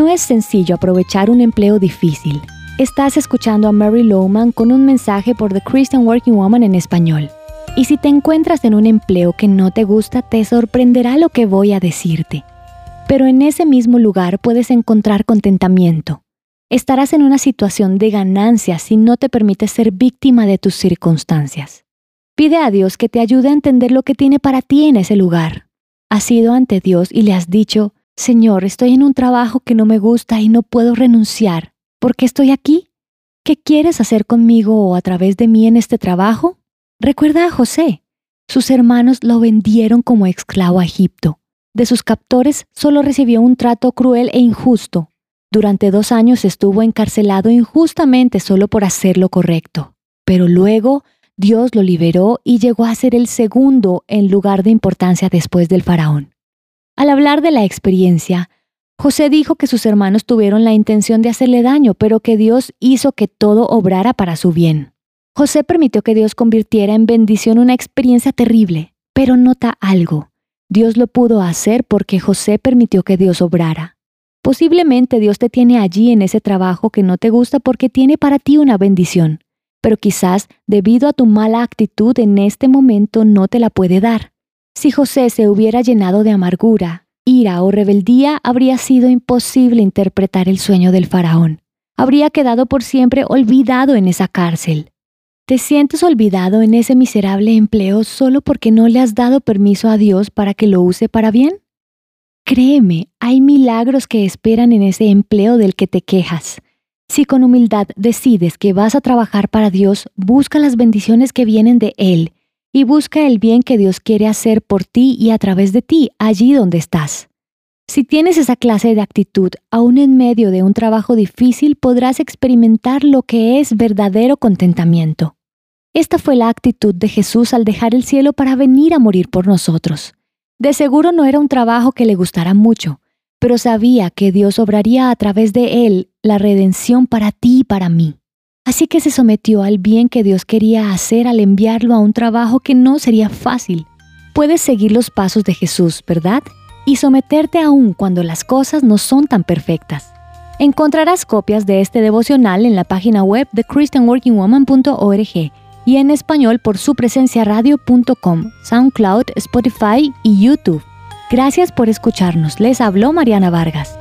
No es sencillo aprovechar un empleo difícil. Estás escuchando a Mary Lowman con un mensaje por The Christian Working Woman en español. Y si te encuentras en un empleo que no te gusta, te sorprenderá lo que voy a decirte. Pero en ese mismo lugar puedes encontrar contentamiento. Estarás en una situación de ganancia si no te permites ser víctima de tus circunstancias. Pide a Dios que te ayude a entender lo que tiene para ti en ese lugar. Has ido ante Dios y le has dicho, Señor, estoy en un trabajo que no me gusta y no puedo renunciar. ¿Por qué estoy aquí? ¿Qué quieres hacer conmigo o a través de mí en este trabajo? Recuerda a José. Sus hermanos lo vendieron como esclavo a Egipto. De sus captores solo recibió un trato cruel e injusto. Durante dos años estuvo encarcelado injustamente solo por hacer lo correcto. Pero luego Dios lo liberó y llegó a ser el segundo en lugar de importancia después del faraón. Al hablar de la experiencia, José dijo que sus hermanos tuvieron la intención de hacerle daño, pero que Dios hizo que todo obrara para su bien. José permitió que Dios convirtiera en bendición una experiencia terrible, pero nota algo. Dios lo pudo hacer porque José permitió que Dios obrara. Posiblemente Dios te tiene allí en ese trabajo que no te gusta porque tiene para ti una bendición, pero quizás debido a tu mala actitud en este momento no te la puede dar. Si José se hubiera llenado de amargura, ira o rebeldía, habría sido imposible interpretar el sueño del faraón. Habría quedado por siempre olvidado en esa cárcel. ¿Te sientes olvidado en ese miserable empleo solo porque no le has dado permiso a Dios para que lo use para bien? Créeme, hay milagros que esperan en ese empleo del que te quejas. Si con humildad decides que vas a trabajar para Dios, busca las bendiciones que vienen de Él y busca el bien que Dios quiere hacer por ti y a través de ti allí donde estás. Si tienes esa clase de actitud, aún en medio de un trabajo difícil podrás experimentar lo que es verdadero contentamiento. Esta fue la actitud de Jesús al dejar el cielo para venir a morir por nosotros. De seguro no era un trabajo que le gustara mucho, pero sabía que Dios obraría a través de él la redención para ti y para mí. Así que se sometió al bien que Dios quería hacer al enviarlo a un trabajo que no sería fácil. Puedes seguir los pasos de Jesús, ¿verdad? Y someterte aún cuando las cosas no son tan perfectas. Encontrarás copias de este devocional en la página web de christianworkingwoman.org y en español por su presencia radio.com, SoundCloud, Spotify y YouTube. Gracias por escucharnos. Les habló Mariana Vargas.